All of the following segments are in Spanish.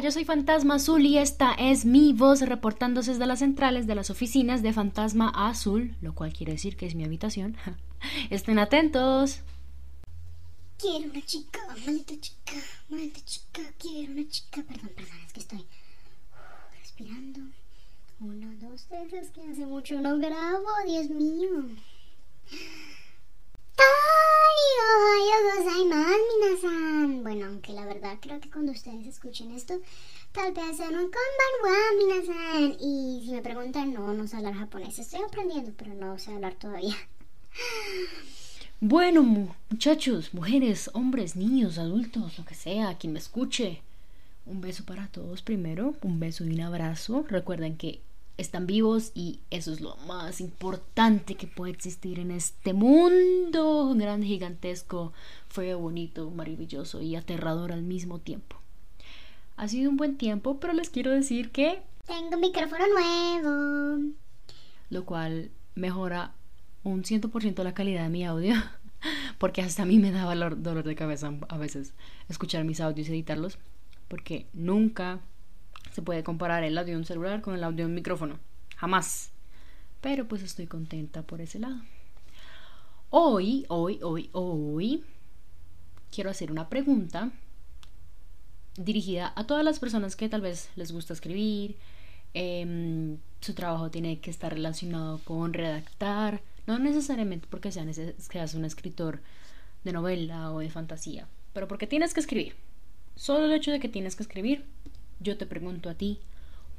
Yo soy Fantasma Azul y esta es mi voz reportándose desde las centrales de las oficinas de Fantasma Azul, lo cual quiere decir que es mi habitación. Estén atentos. Quiero una chica, maldita chica, maldita chica, quiero una chica. Perdón, perdón, es que estoy respirando. Uno, dos, tres, es que hace mucho no grabo, Dios mío. Creo que cuando ustedes escuchen esto, tal vez sean un konbanwa. Y si me preguntan, no, no sé hablar japonés. Estoy aprendiendo, pero no sé hablar todavía. Bueno, muchachos, mujeres, hombres, niños, adultos, lo que sea, quien me escuche. Un beso para todos primero, un beso y un abrazo. Recuerden que están vivos y eso es lo más importante que puede existir en este mundo grande, gigantesco, feo, bonito, maravilloso y aterrador al mismo tiempo. Ha sido un buen tiempo, pero les quiero decir que... Tengo un micrófono nuevo. Lo cual mejora un 100% la calidad de mi audio. Porque hasta a mí me daba dolor de cabeza a veces escuchar mis audios y editarlos. Porque nunca se puede comparar el audio de un celular con el audio de un micrófono. Jamás. Pero pues estoy contenta por ese lado. Hoy, hoy, hoy, hoy, quiero hacer una pregunta dirigida a todas las personas que tal vez les gusta escribir, em, su trabajo tiene que estar relacionado con redactar, no necesariamente porque seas un escritor de novela o de fantasía, pero porque tienes que escribir. Solo el hecho de que tienes que escribir yo te pregunto a ti,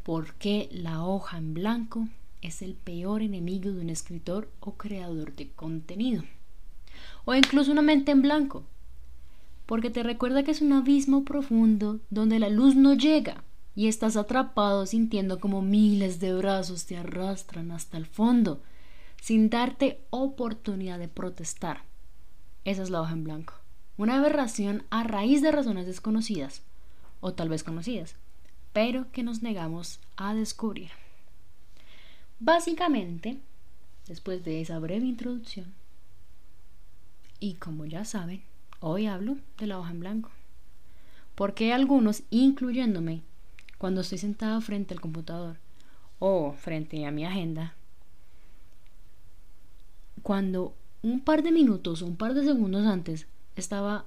¿por qué la hoja en blanco es el peor enemigo de un escritor o creador de contenido? O incluso una mente en blanco. Porque te recuerda que es un abismo profundo donde la luz no llega y estás atrapado sintiendo como miles de brazos te arrastran hasta el fondo, sin darte oportunidad de protestar. Esa es la hoja en blanco. Una aberración a raíz de razones desconocidas, o tal vez conocidas pero que nos negamos a descubrir. Básicamente, después de esa breve introducción, y como ya saben, hoy hablo de la hoja en blanco. Porque algunos, incluyéndome, cuando estoy sentado frente al computador o frente a mi agenda, cuando un par de minutos o un par de segundos antes estaba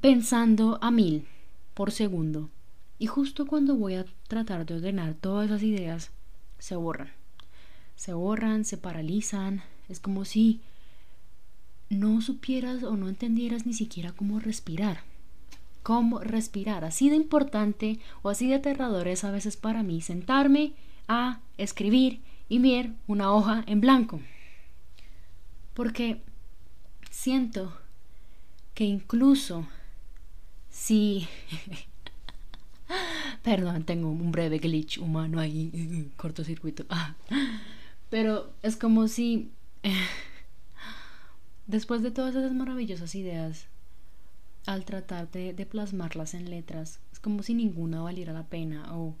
pensando a mil por segundo y justo cuando voy a tratar de ordenar todas esas ideas, se borran. Se borran, se paralizan. Es como si no supieras o no entendieras ni siquiera cómo respirar. Cómo respirar. Así de importante o así de aterrador es a veces para mí sentarme a escribir y ver una hoja en blanco. Porque siento que incluso si Perdón, tengo un breve glitch humano ahí, cortocircuito. Ah. Pero es como si, después de todas esas maravillosas ideas, al tratar de, plasmarlas en letras, es como si ninguna valiera la pena o,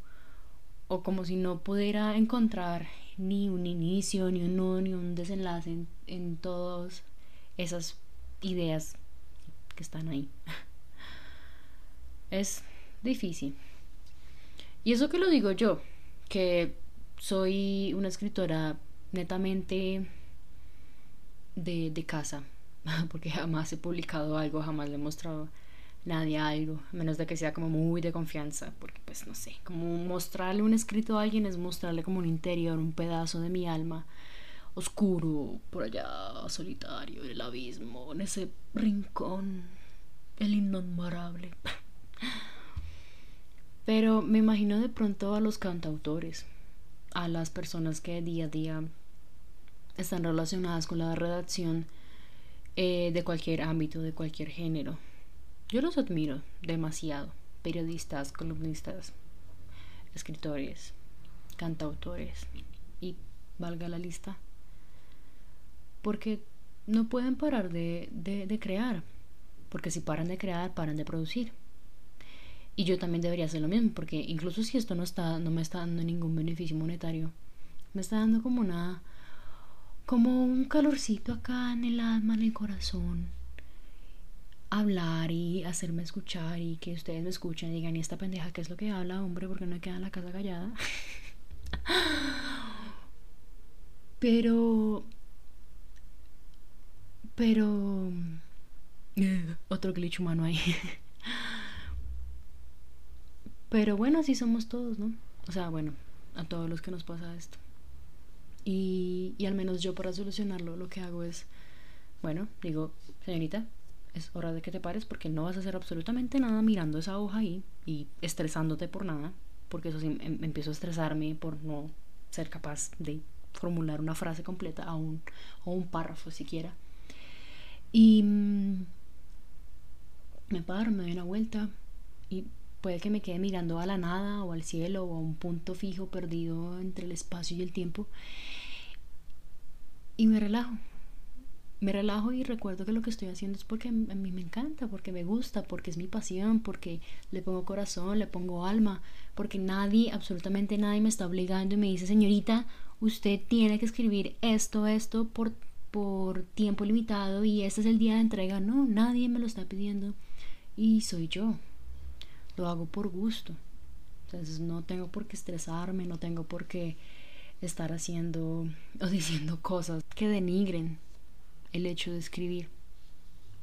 o como si no pudiera encontrar ni un inicio, ni un nudo, ni un desenlace en, en todas esas ideas que están ahí. Es difícil. Y eso que lo digo yo, que soy una escritora netamente de, de casa, porque jamás he publicado algo, jamás le he mostrado nadie algo, a menos de que sea como muy de confianza, porque pues no sé, como mostrarle un escrito a alguien es mostrarle como un interior, un pedazo de mi alma oscuro, por allá, solitario, en el abismo, en ese rincón, el innombrable. Pero me imagino de pronto a los cantautores, a las personas que día a día están relacionadas con la redacción eh, de cualquier ámbito, de cualquier género. Yo los admiro demasiado. Periodistas, columnistas, escritores, cantautores y valga la lista. Porque no pueden parar de, de crear. Porque si paran de crear, paran de producir. Y yo también debería hacer lo mismo, porque incluso si esto no está, no me está dando ningún beneficio monetario, me está dando como una, como un calorcito acá en el alma, en el corazón. hablar y hacerme escuchar y que ustedes me escuchen y digan, ¿y esta pendeja qué es lo que habla, hombre? porque no me queda en la casa callada? Pero... Pero... Otro glitch humano ahí. Pero bueno, así somos todos, ¿no? O sea, bueno, a todos los que nos pasa esto. Y, y al menos yo para solucionarlo lo que hago es, bueno, digo, señorita, es hora de que te pares porque no vas a hacer absolutamente nada mirando esa hoja ahí y estresándote por nada, porque eso sí em, empiezo a estresarme por no ser capaz de formular una frase completa a un, o un párrafo siquiera. Y mm, me paro, me doy una vuelta y puede que me quede mirando a la nada o al cielo o a un punto fijo perdido entre el espacio y el tiempo y me relajo. Me relajo y recuerdo que lo que estoy haciendo es porque a mí me encanta, porque me gusta, porque es mi pasión, porque le pongo corazón, le pongo alma, porque nadie, absolutamente nadie me está obligando y me dice, señorita, usted tiene que escribir esto, esto por, por tiempo limitado y este es el día de entrega. No, nadie me lo está pidiendo y soy yo. Lo hago por gusto. Entonces no tengo por qué estresarme, no tengo por qué estar haciendo o diciendo cosas que denigren el hecho de escribir.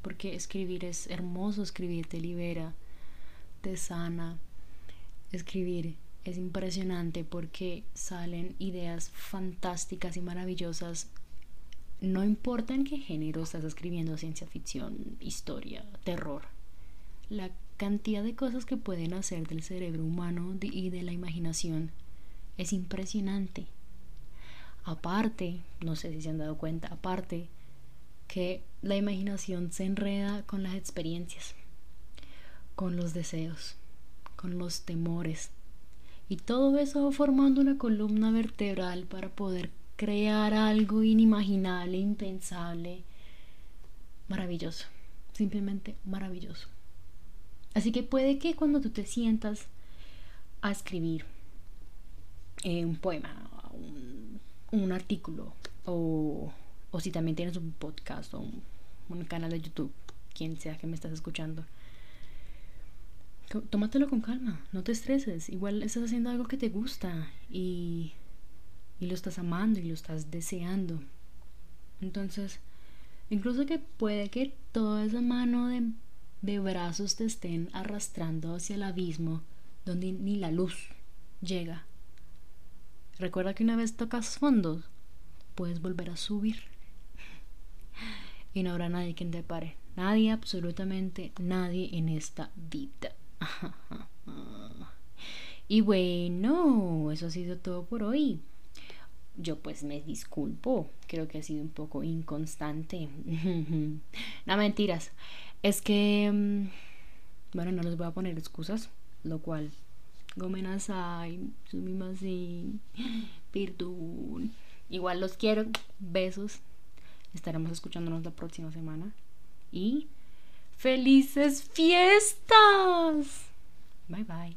Porque escribir es hermoso, escribir te libera, te sana. Escribir es impresionante porque salen ideas fantásticas y maravillosas. No importa en qué género estás escribiendo, ciencia ficción, historia, terror. La cantidad de cosas que pueden hacer del cerebro humano y de la imaginación es impresionante. Aparte, no sé si se han dado cuenta, aparte que la imaginación se enreda con las experiencias, con los deseos, con los temores, y todo eso formando una columna vertebral para poder crear algo inimaginable, impensable, maravilloso, simplemente maravilloso. Así que puede que cuando tú te sientas a escribir eh, un poema, un, artículo, o, o, si también tienes un podcast o un, un canal de YouTube, quien sea que me estás escuchando, tómatelo con calma, no te estreses. Igual estás haciendo algo que te gusta y, y lo estás amando y lo estás deseando. Entonces, incluso que puede que toda esa mano de, de brazos te estén arrastrando hacia el abismo donde ni la luz llega. Recuerda que una vez tocas fondos, puedes volver a subir. Y no habrá nadie quien te pare. Nadie, absolutamente nadie en esta vida. Y bueno, eso ha sido todo por hoy. Yo pues me disculpo, creo que ha sido un poco inconstante. no mentiras, es que, mm, bueno, no les voy a poner excusas, lo cual, gomenasai, sumimasen, perdón. Igual los quiero, besos. Estaremos escuchándonos la próxima semana. Y ¡Felices fiestas! Bye bye.